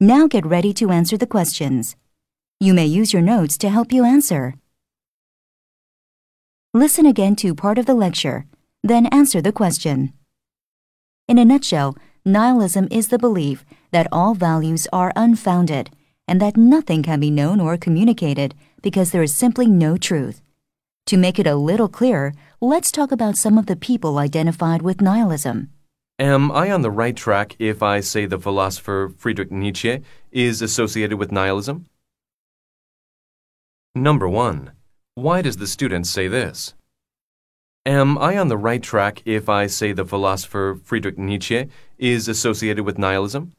Now get ready to answer the questions. You may use your notes to help you answer. Listen again to part of the lecture, then answer the question. In a nutshell, nihilism is the belief that all values are unfounded and that nothing can be known or communicated because there is simply no truth. To make it a little clearer, let's talk about some of the people identified with nihilism. Am I on the right track if I say the philosopher Friedrich Nietzsche is associated with nihilism? Number 1. Why does the student say this? Am I on the right track if I say the philosopher Friedrich Nietzsche is associated with nihilism?